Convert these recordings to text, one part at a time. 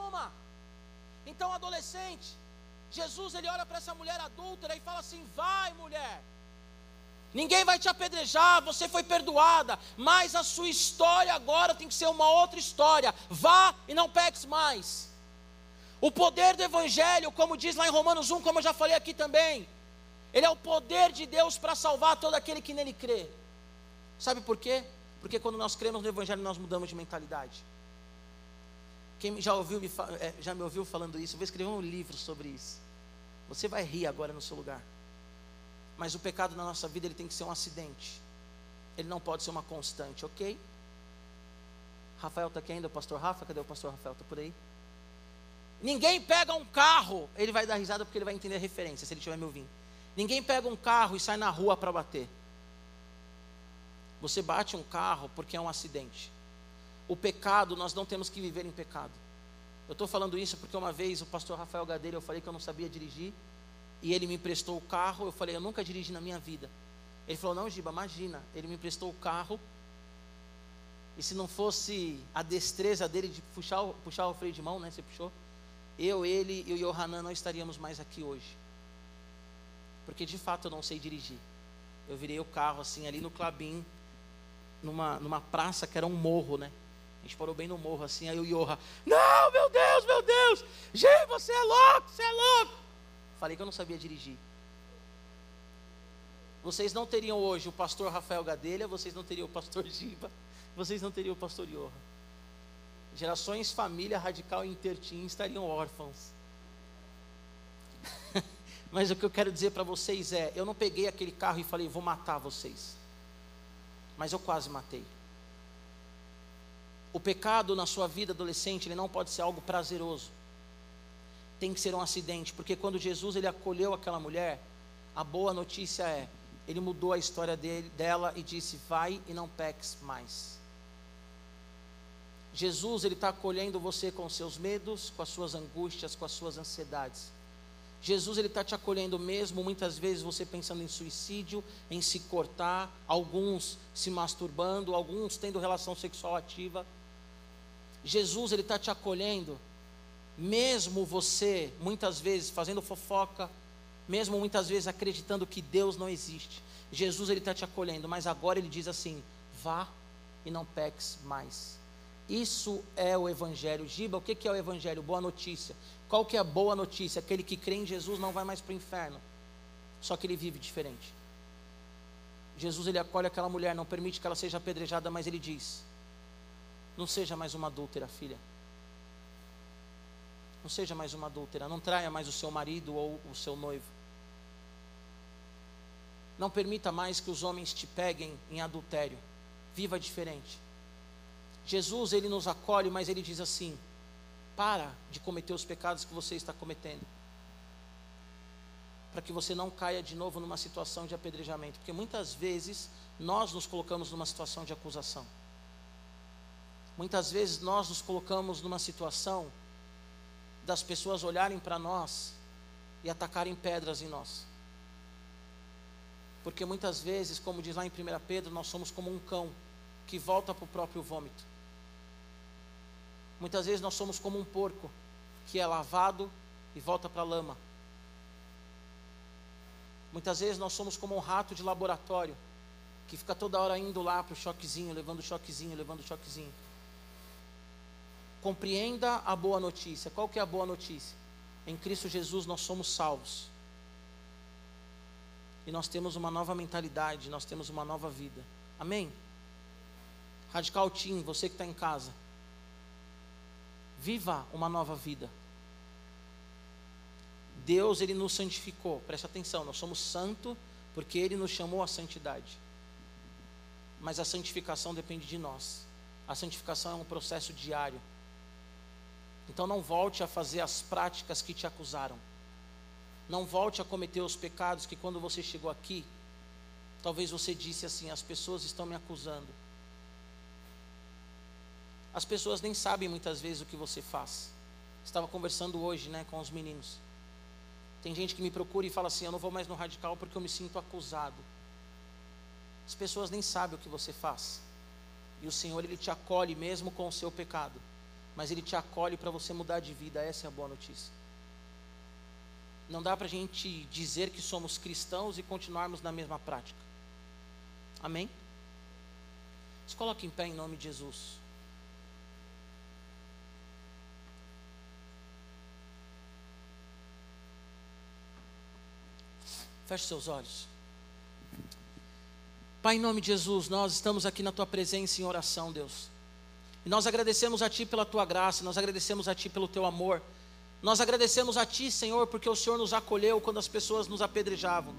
nenhuma. Então, adolescente, Jesus ele olha para essa mulher adúltera e fala assim: vai, mulher. Ninguém vai te apedrejar, você foi perdoada, mas a sua história agora tem que ser uma outra história. Vá e não peques mais. O poder do Evangelho, como diz lá em Romanos 1, como eu já falei aqui também, ele é o poder de Deus para salvar todo aquele que nele crê. Sabe por quê? Porque quando nós cremos no Evangelho, nós mudamos de mentalidade. Quem já, ouviu me, é, já me ouviu falando isso, eu vou escrever um livro sobre isso. Você vai rir agora no seu lugar. Mas o pecado na nossa vida ele tem que ser um acidente. Ele não pode ser uma constante, ok? Rafael está aqui ainda, o pastor Rafa? Cadê o pastor Rafael? Está por aí? Ninguém pega um carro, ele vai dar risada porque ele vai entender a referência, se ele estiver me ouvindo. Ninguém pega um carro e sai na rua para bater. Você bate um carro porque é um acidente. O pecado, nós não temos que viver em pecado. Eu estou falando isso porque uma vez o pastor Rafael Gadeira, eu falei que eu não sabia dirigir, e ele me emprestou o carro, eu falei, eu nunca dirigi na minha vida. Ele falou, não, Giba, imagina, ele me emprestou o carro, e se não fosse a destreza dele de puxar, puxar o freio de mão, né? Você puxou? eu, ele e o Yohanan não estaríamos mais aqui hoje. Porque de fato eu não sei dirigir. Eu virei o carro assim ali no Clabim, numa, numa praça que era um morro, né? A gente parou bem no morro assim, aí o Yoha, não, meu Deus, meu Deus, Gê, você é louco, você é louco. Falei que eu não sabia dirigir. Vocês não teriam hoje o pastor Rafael Gadelha, vocês não teriam o pastor Giba, vocês não teriam o pastor Yoha. Gerações família radical e intertim estariam órfãos. Mas o que eu quero dizer para vocês é: eu não peguei aquele carro e falei, vou matar vocês. Mas eu quase matei. O pecado na sua vida adolescente, ele não pode ser algo prazeroso. Tem que ser um acidente, porque quando Jesus ele acolheu aquela mulher, a boa notícia é, ele mudou a história dele, dela e disse: "Vai e não peques mais". Jesus ele está acolhendo você com seus medos, com as suas angústias, com as suas ansiedades. Jesus ele está te acolhendo mesmo, muitas vezes você pensando em suicídio, em se cortar, alguns se masturbando, alguns tendo relação sexual ativa. Jesus ele está te acolhendo, mesmo você muitas vezes fazendo fofoca, mesmo muitas vezes acreditando que Deus não existe. Jesus ele está te acolhendo, mas agora ele diz assim: vá e não peques mais. Isso é o Evangelho. Giba, o que é o Evangelho? Boa notícia. Qual que é a boa notícia? Aquele que crê em Jesus não vai mais para o inferno. Só que ele vive diferente. Jesus ele acolhe aquela mulher, não permite que ela seja apedrejada, mas ele diz: Não seja mais uma adúltera, filha. Não seja mais uma adúltera. Não traia mais o seu marido ou o seu noivo. Não permita mais que os homens te peguem em adultério. Viva diferente. Jesus, ele nos acolhe, mas ele diz assim: para de cometer os pecados que você está cometendo. Para que você não caia de novo numa situação de apedrejamento. Porque muitas vezes nós nos colocamos numa situação de acusação. Muitas vezes nós nos colocamos numa situação das pessoas olharem para nós e atacarem pedras em nós. Porque muitas vezes, como diz lá em 1 Pedro, nós somos como um cão que volta para o próprio vômito. Muitas vezes nós somos como um porco que é lavado e volta para a lama. Muitas vezes nós somos como um rato de laboratório que fica toda hora indo lá para o choquezinho, levando choquezinho, levando choquezinho. Compreenda a boa notícia. Qual que é a boa notícia? Em Cristo Jesus nós somos salvos. E nós temos uma nova mentalidade, nós temos uma nova vida. Amém? Radical Team, você que está em casa. Viva uma nova vida. Deus, Ele nos santificou. Preste atenção, nós somos santos porque Ele nos chamou à santidade. Mas a santificação depende de nós. A santificação é um processo diário. Então não volte a fazer as práticas que te acusaram. Não volte a cometer os pecados que quando você chegou aqui, talvez você disse assim: as pessoas estão me acusando. As pessoas nem sabem muitas vezes o que você faz. Estava conversando hoje, né, com os meninos. Tem gente que me procura e fala assim: "Eu não vou mais no radical porque eu me sinto acusado". As pessoas nem sabem o que você faz. E o Senhor ele te acolhe mesmo com o seu pecado. Mas Ele te acolhe para você mudar de vida. Essa é a boa notícia. Não dá para a gente dizer que somos cristãos e continuarmos na mesma prática. Amém? Se coloque em pé em nome de Jesus. Feche seus olhos. Pai, em nome de Jesus, nós estamos aqui na tua presença em oração, Deus. E nós agradecemos a Ti pela Tua graça, nós agradecemos a Ti pelo Teu amor. Nós agradecemos a Ti, Senhor, porque o Senhor nos acolheu quando as pessoas nos apedrejavam.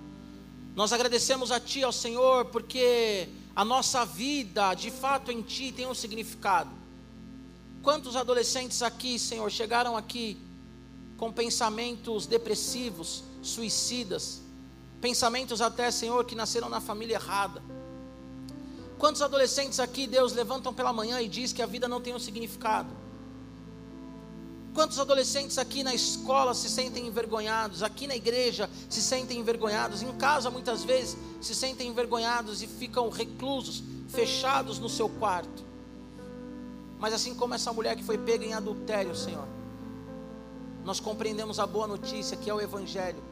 Nós agradecemos a Ti, ao Senhor, porque a nossa vida, de fato, em Ti tem um significado. Quantos adolescentes aqui, Senhor, chegaram aqui com pensamentos depressivos, suicidas, pensamentos até, Senhor, que nasceram na família errada Quantos adolescentes aqui, Deus, levantam pela manhã e diz que a vida não tem um significado? Quantos adolescentes aqui na escola se sentem envergonhados, aqui na igreja se sentem envergonhados, em casa muitas vezes se sentem envergonhados e ficam reclusos, fechados no seu quarto. Mas assim como essa mulher que foi pega em adultério, Senhor, nós compreendemos a boa notícia que é o Evangelho,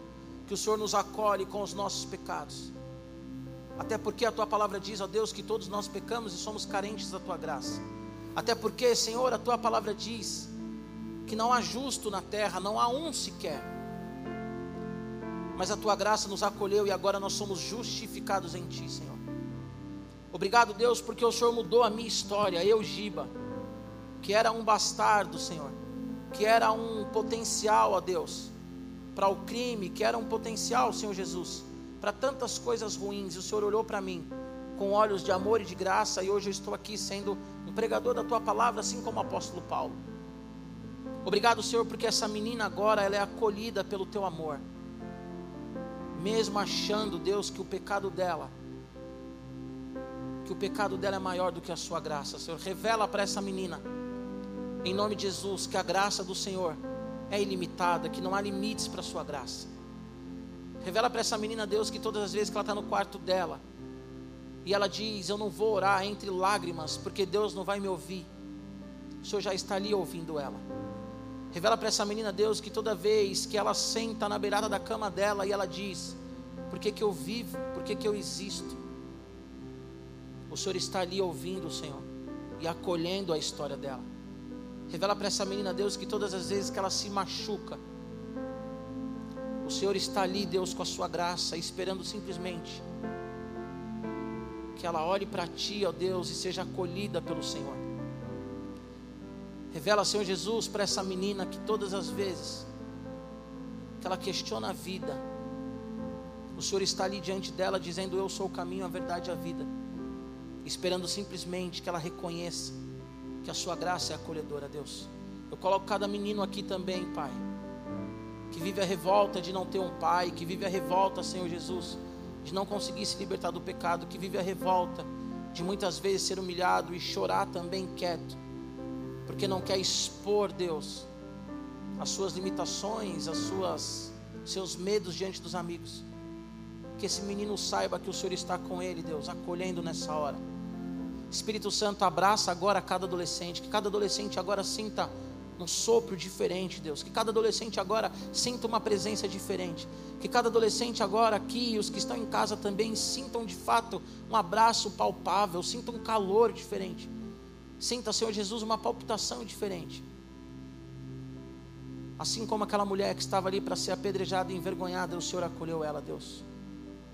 que o Senhor nos acolhe com os nossos pecados. Até porque a tua palavra diz, ó Deus, que todos nós pecamos e somos carentes da tua graça. Até porque, Senhor, a tua palavra diz que não há justo na terra, não há um sequer. Mas a tua graça nos acolheu e agora nós somos justificados em ti, Senhor. Obrigado, Deus, porque o Senhor mudou a minha história, eu, Giba, que era um bastardo, Senhor, que era um potencial, ó Deus, para o crime, que era um potencial, Senhor Jesus para tantas coisas ruins, e o Senhor olhou para mim com olhos de amor e de graça, e hoje eu estou aqui sendo um pregador da tua palavra, assim como o apóstolo Paulo. Obrigado, Senhor, porque essa menina agora ela é acolhida pelo teu amor. Mesmo achando, Deus, que o pecado dela que o pecado dela é maior do que a sua graça, Senhor. Revela para essa menina, em nome de Jesus, que a graça do Senhor é ilimitada, que não há limites para a sua graça. Revela para essa menina, Deus, que todas as vezes que ela está no quarto dela, e ela diz: Eu não vou orar entre lágrimas, porque Deus não vai me ouvir. O Senhor já está ali ouvindo ela. Revela para essa menina, Deus, que toda vez que ela senta na beirada da cama dela e ela diz: Por que, que eu vivo? Por que, que eu existo? O Senhor está ali ouvindo o Senhor e acolhendo a história dela. Revela para essa menina, Deus, que todas as vezes que ela se machuca, o Senhor está ali, Deus, com a sua graça, esperando simplesmente que ela olhe para ti, ó Deus, e seja acolhida pelo Senhor. Revela, Senhor Jesus, para essa menina que todas as vezes que ela questiona a vida, o Senhor está ali diante dela, dizendo: Eu sou o caminho, a verdade e a vida, esperando simplesmente que ela reconheça que a sua graça é acolhedora, Deus. Eu coloco cada menino aqui também, Pai que vive a revolta de não ter um pai, que vive a revolta, Senhor Jesus, de não conseguir se libertar do pecado, que vive a revolta de muitas vezes ser humilhado e chorar também quieto, porque não quer expor, Deus, as suas limitações, as suas seus medos diante dos amigos. Que esse menino saiba que o Senhor está com ele, Deus, acolhendo nessa hora. Espírito Santo, abraça agora cada adolescente, que cada adolescente agora sinta um sopro diferente, Deus. Que cada adolescente agora sinta uma presença diferente. Que cada adolescente agora aqui, os que estão em casa também, sintam de fato um abraço palpável, sintam um calor diferente. Sinta, Senhor Jesus, uma palpitação diferente. Assim como aquela mulher que estava ali para ser apedrejada e envergonhada, o Senhor acolheu ela, Deus.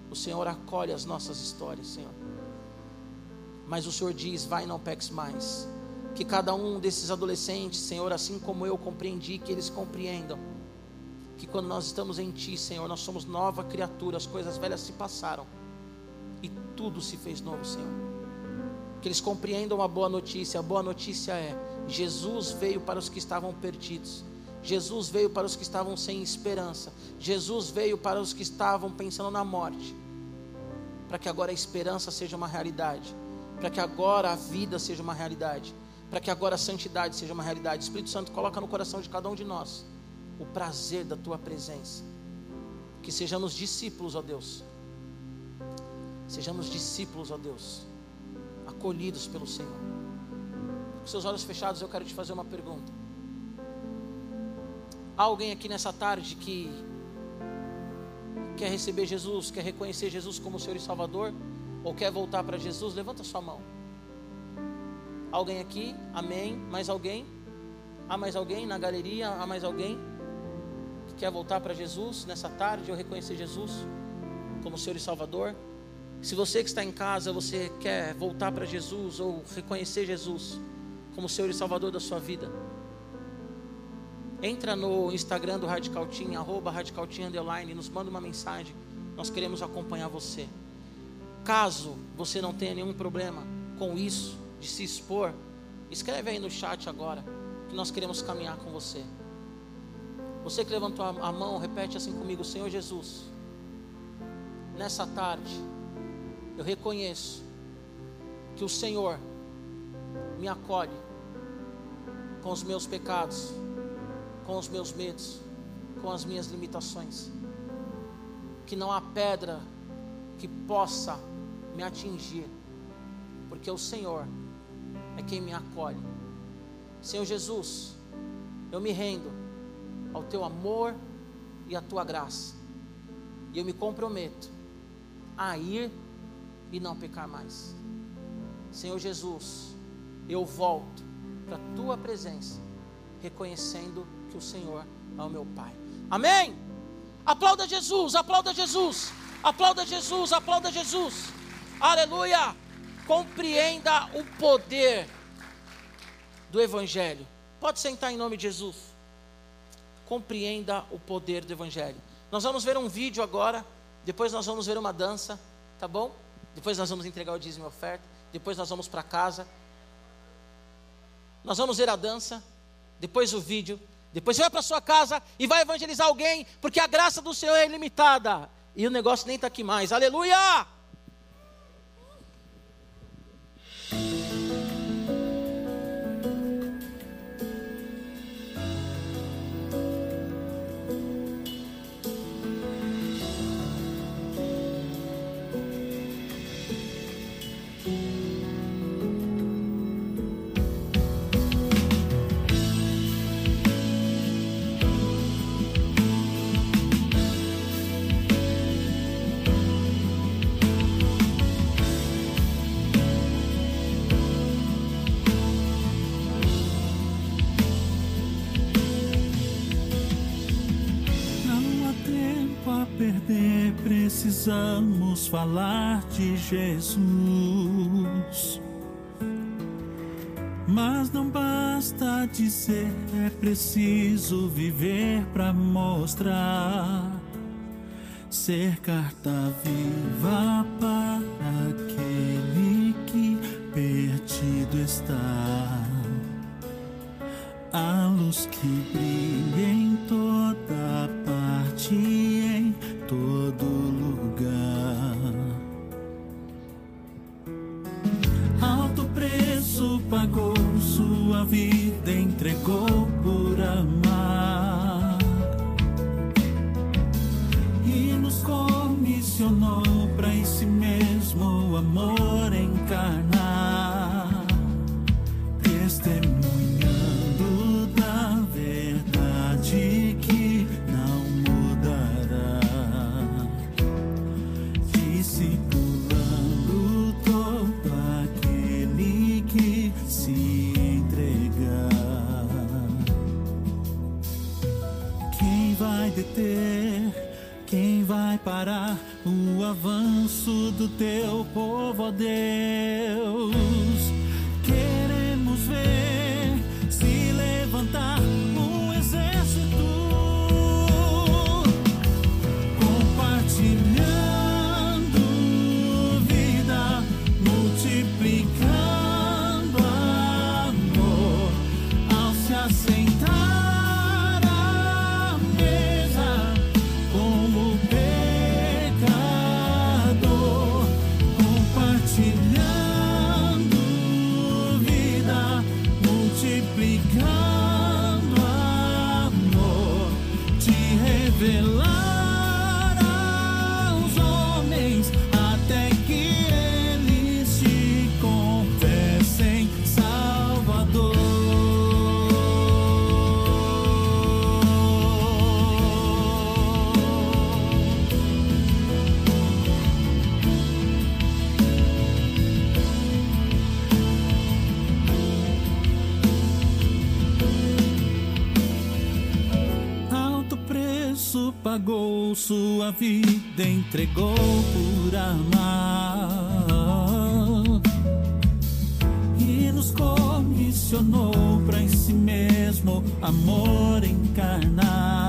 O Senhor acolhe as nossas histórias, Senhor. Mas o Senhor diz: vai, não peques mais que cada um desses adolescentes, Senhor, assim como eu compreendi, que eles compreendam. Que quando nós estamos em Ti, Senhor, nós somos nova criatura, as coisas velhas se passaram e tudo se fez novo, Senhor. Que eles compreendam a boa notícia. A boa notícia é: Jesus veio para os que estavam perdidos. Jesus veio para os que estavam sem esperança. Jesus veio para os que estavam pensando na morte. Para que agora a esperança seja uma realidade. Para que agora a vida seja uma realidade para que agora a santidade seja uma realidade. Espírito Santo, coloca no coração de cada um de nós o prazer da tua presença. Que sejamos discípulos, ó Deus. Sejamos discípulos, ó Deus, acolhidos pelo Senhor. Com seus olhos fechados, eu quero te fazer uma pergunta. Há alguém aqui nessa tarde que quer receber Jesus, quer reconhecer Jesus como Senhor e Salvador, ou quer voltar para Jesus? Levanta sua mão. Alguém aqui? Amém. Mais alguém? Há mais alguém na galeria? Há mais alguém que quer voltar para Jesus nessa tarde ou reconhecer Jesus como Senhor e Salvador? Se você que está em casa, você quer voltar para Jesus ou reconhecer Jesus como Senhor e Salvador da sua vida, entra no Instagram do Radical Team, arroba Radical Team Underline, nos manda uma mensagem. Nós queremos acompanhar você. Caso você não tenha nenhum problema com isso, de se expor, escreve aí no chat agora, que nós queremos caminhar com você. Você que levantou a mão, repete assim comigo: Senhor Jesus, nessa tarde, eu reconheço que o Senhor me acolhe com os meus pecados, com os meus medos, com as minhas limitações. Que não há pedra que possa me atingir, porque o Senhor é quem me acolhe. Senhor Jesus, eu me rendo ao teu amor e à tua graça, e eu me comprometo a ir e não pecar mais. Senhor Jesus, eu volto para a tua presença, reconhecendo que o Senhor é o meu Pai. Amém? Aplauda Jesus, aplauda Jesus, aplauda Jesus, aplauda Jesus. Aleluia! Compreenda o poder do Evangelho. Pode sentar em nome de Jesus. Compreenda o poder do Evangelho. Nós vamos ver um vídeo agora, depois nós vamos ver uma dança, tá bom? Depois nós vamos entregar o dízimo e oferta, depois nós vamos para casa. Nós vamos ver a dança, depois o vídeo, depois você vai para sua casa e vai evangelizar alguém, porque a graça do Senhor é ilimitada. E o negócio nem está aqui mais. Aleluia! Precisamos falar de Jesus. Mas não basta dizer, é preciso viver para mostrar. Ser carta viva Quem vai parar o avanço do teu povo, ó Deus? Queremos ver se levantar sua vida, entregou por amar e nos comissionou para em si mesmo amor encarnar.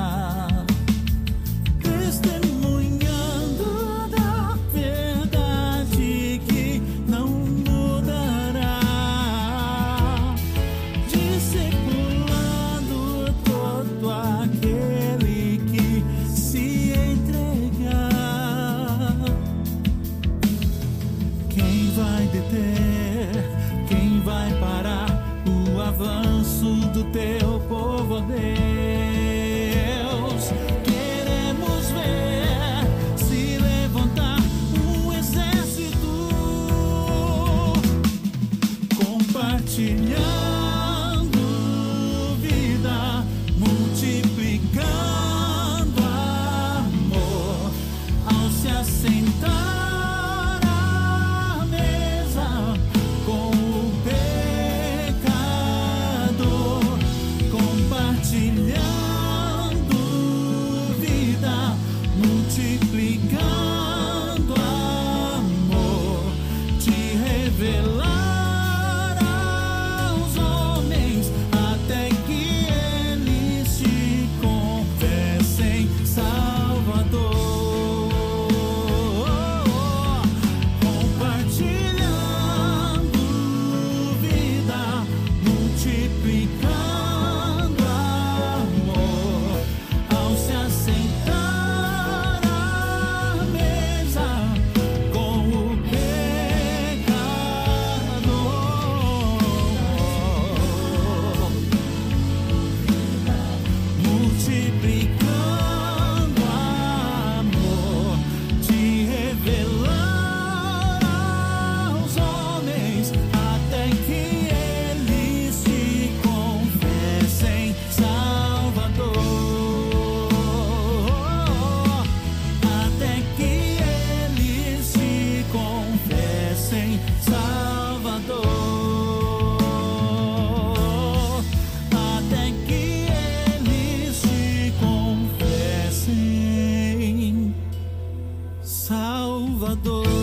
Salvador.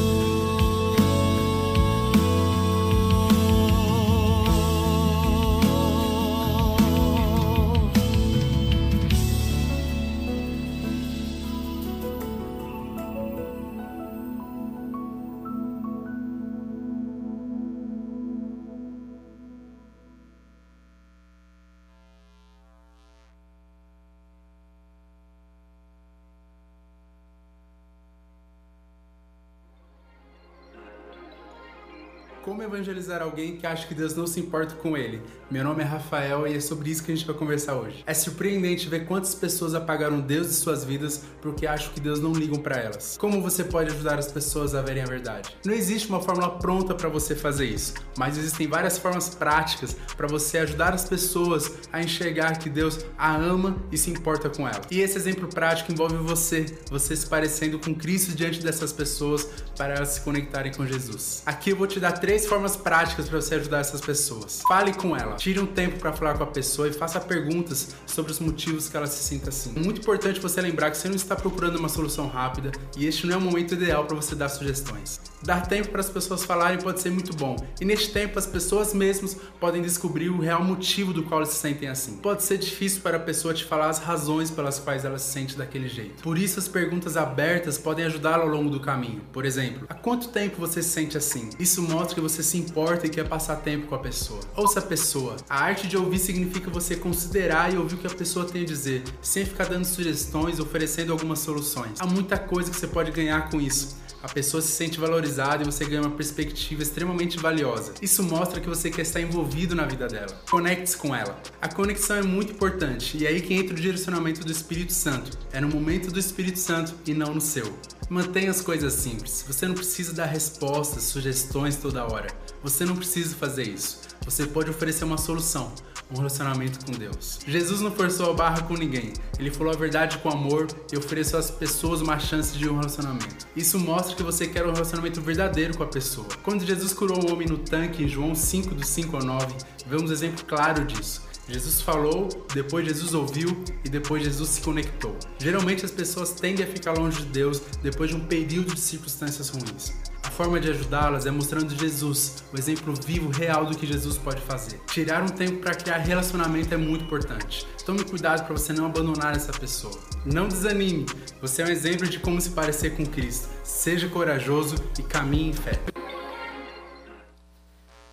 Evangelizar alguém que acha que Deus não se importa com ele? Meu nome é Rafael e é sobre isso que a gente vai conversar hoje. É surpreendente ver quantas pessoas apagaram Deus de suas vidas porque acham que Deus não liga para elas. Como você pode ajudar as pessoas a verem a verdade? Não existe uma fórmula pronta para você fazer isso, mas existem várias formas práticas para você ajudar as pessoas a enxergar que Deus a ama e se importa com ela. E esse exemplo prático envolve você, você se parecendo com Cristo diante dessas pessoas para elas se conectarem com Jesus. Aqui eu vou te dar três formas práticas para você ajudar essas pessoas. Fale com ela, tire um tempo para falar com a pessoa e faça perguntas sobre os motivos que ela se sinta assim. Muito importante você lembrar que você não está procurando uma solução rápida e este não é o momento ideal para você dar sugestões. Dar tempo para as pessoas falarem pode ser muito bom, e neste tempo as pessoas mesmas podem descobrir o real motivo do qual elas se sentem assim. Pode ser difícil para a pessoa te falar as razões pelas quais ela se sente daquele jeito. Por isso, as perguntas abertas podem ajudá-la ao longo do caminho. Por exemplo, há quanto tempo você se sente assim? Isso mostra que você se importa e quer passar tempo com a pessoa. Ouça a pessoa. A arte de ouvir significa você considerar e ouvir o que a pessoa tem a dizer, sem ficar dando sugestões, oferecendo algumas soluções. Há muita coisa que você pode ganhar com isso. A pessoa se sente valorizada e você ganha uma perspectiva extremamente valiosa. Isso mostra que você quer estar envolvido na vida dela. Conecte-se com ela. A conexão é muito importante e é aí que entra o direcionamento do Espírito Santo. É no momento do Espírito Santo e não no seu. Mantenha as coisas simples. Você não precisa dar respostas, sugestões toda hora. Você não precisa fazer isso. Você pode oferecer uma solução um relacionamento com Deus. Jesus não forçou a barra com ninguém. Ele falou a verdade com amor e ofereceu às pessoas uma chance de um relacionamento. Isso mostra que você quer um relacionamento verdadeiro com a pessoa. Quando Jesus curou o homem no tanque em João 5 do 5 ao 9, vemos exemplo claro disso. Jesus falou, depois Jesus ouviu e depois Jesus se conectou. Geralmente as pessoas tendem a ficar longe de Deus depois de um período de circunstâncias ruins. A forma de ajudá-las é mostrando Jesus, o exemplo vivo, real do que Jesus pode fazer. Tirar um tempo para criar relacionamento é muito importante. Tome cuidado para você não abandonar essa pessoa. Não desanime, você é um exemplo de como se parecer com Cristo. Seja corajoso e caminhe em fé.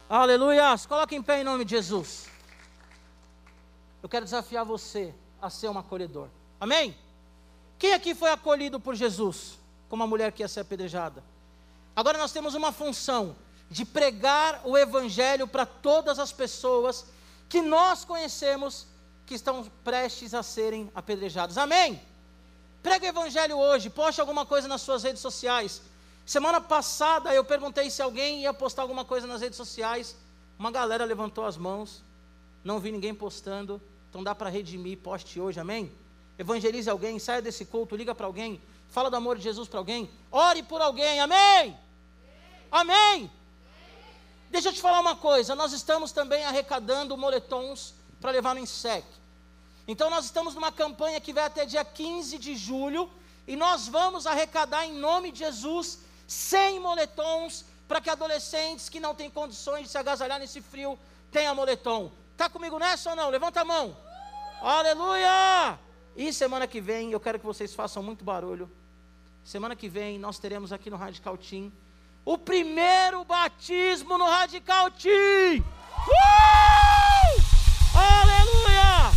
Aleluia! Coloque em pé em nome de Jesus. Eu quero desafiar você a ser um acolhedor. Amém? Quem aqui foi acolhido por Jesus? Como a mulher que ia ser apedrejada. Agora nós temos uma função de pregar o Evangelho para todas as pessoas que nós conhecemos que estão prestes a serem apedrejadas. Amém? Pregue o Evangelho hoje, poste alguma coisa nas suas redes sociais. Semana passada eu perguntei se alguém ia postar alguma coisa nas redes sociais. Uma galera levantou as mãos, não vi ninguém postando. Então dá para redimir, poste hoje, amém? Evangelize alguém, saia desse culto, liga para alguém, fala do amor de Jesus para alguém, ore por alguém, amém? Amém? Deixa eu te falar uma coisa, nós estamos também arrecadando moletons para levar no INSEC. Então nós estamos numa campanha que vai até dia 15 de julho e nós vamos arrecadar em nome de Jesus 100 moletons para que adolescentes que não têm condições de se agasalhar nesse frio tenham moletom. Está comigo nessa ou não? Levanta a mão. Aleluia! E semana que vem, eu quero que vocês façam muito barulho. Semana que vem nós teremos aqui no Radical Team o primeiro batismo no Radical Team. Uh! Aleluia!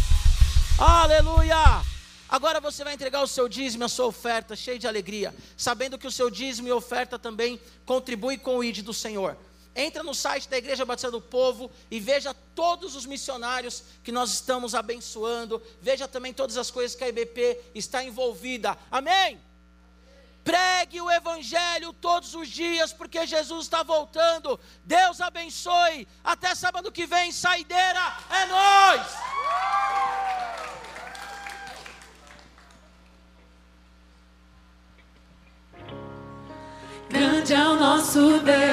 Aleluia! Agora você vai entregar o seu dízimo, a sua oferta, cheio de alegria, sabendo que o seu dízimo e oferta também contribui com o ID do Senhor. Entra no site da Igreja Batista do Povo e veja todos os missionários que nós estamos abençoando. Veja também todas as coisas que a IBP está envolvida. Amém? Pregue o Evangelho todos os dias, porque Jesus está voltando. Deus abençoe. Até sábado que vem, saideira. É nós. Grande é o nosso Deus.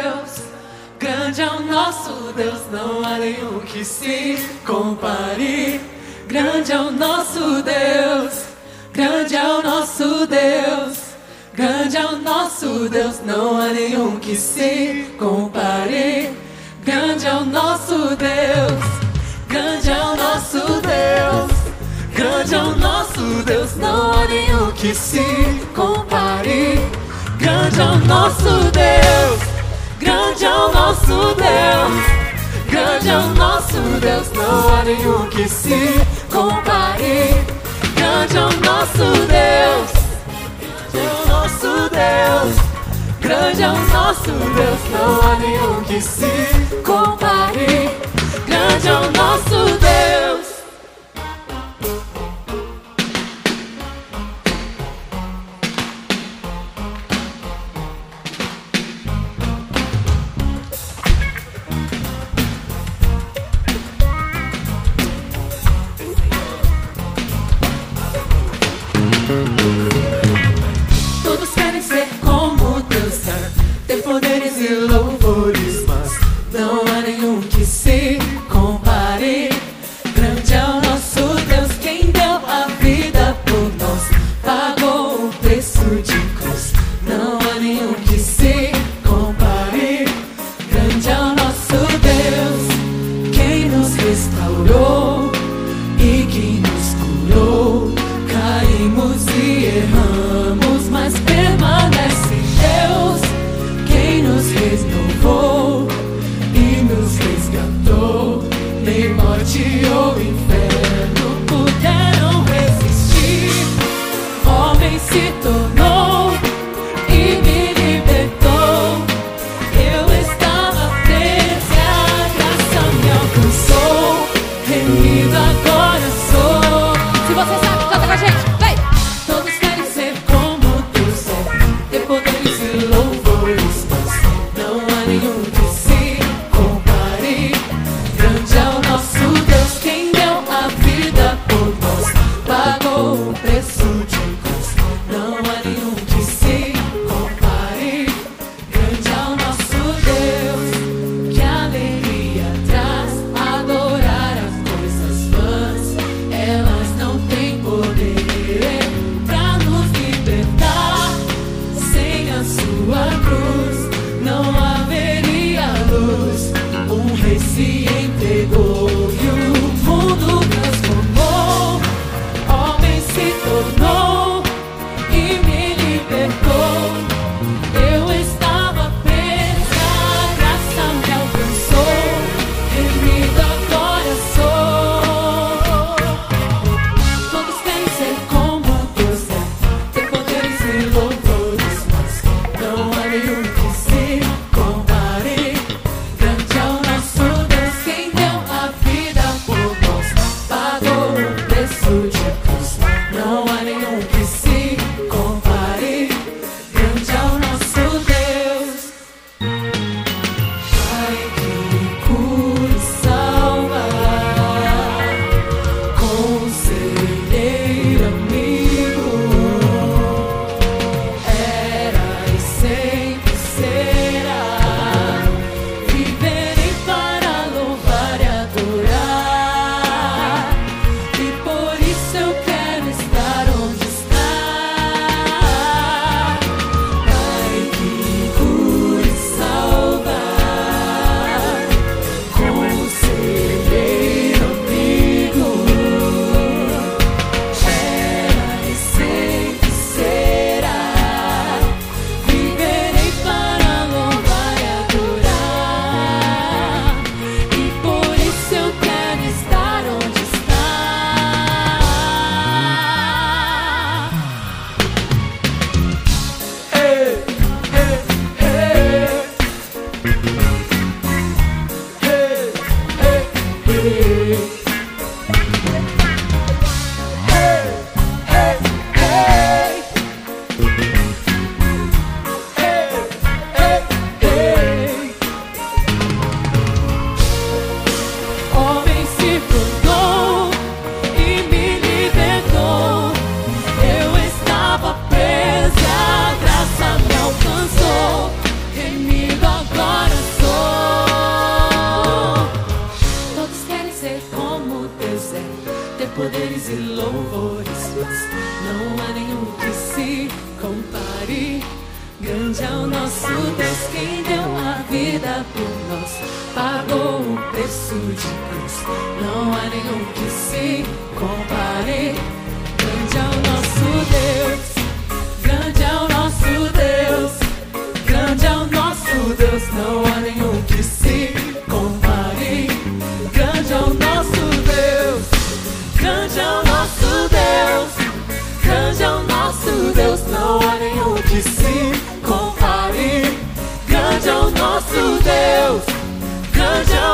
Grande é o nosso Deus, não há nenhum que se compare. Grande é o nosso Deus, grande é o nosso Deus, grande é o nosso Deus, não há nenhum que se compare. Grande é o nosso Deus, grande é o nosso Deus, grande é o nosso Deus, não há nenhum que se compare. Grande é o nosso Deus. É o nosso Deus, grande é o nosso Deus, não há nenhum que se compare. Grande é o nosso Deus, grande é o nosso Deus, grande é o nosso Deus, não há nenhum que se compare. Grande é o nosso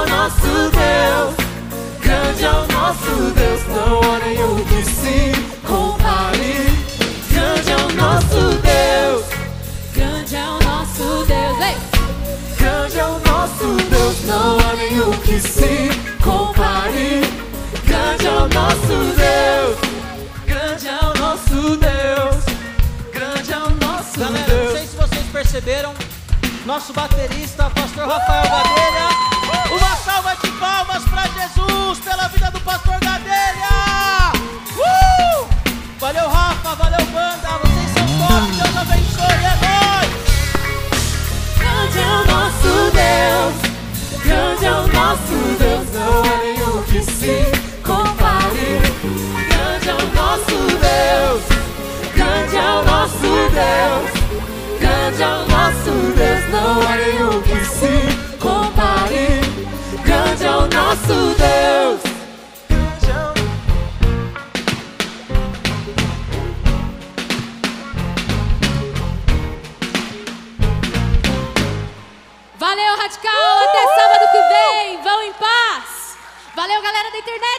o nosso Deus, grande é o nosso Deus. Não há nenhum que se compare. Grande é o nosso Deus, grande é o nosso Deus. Ei! Grande é o nosso Deus, não há nenhum que se compare. Grande é o nosso Deus, grande é o nosso Deus, grande é o nosso Galera, não Deus. sei se vocês perceberam, nosso baterista, pastor Rafael Gadelha. Uma salva de palmas para Jesus pela vida do pastor Gadelha. Uh! Valeu, Rafa, valeu, banda. Vocês são top, Deus abençoe, é nóis. Grande é o nosso Deus, grande é o nosso Deus, não há nenhum que se compare. Grande é o nosso Deus, grande é o nosso Deus, grande é o nosso Deus, não há nenhum que se compare. Nosso Deus. Valeu, Radical! Até sábado que vem! Vão em paz! Valeu, galera da internet!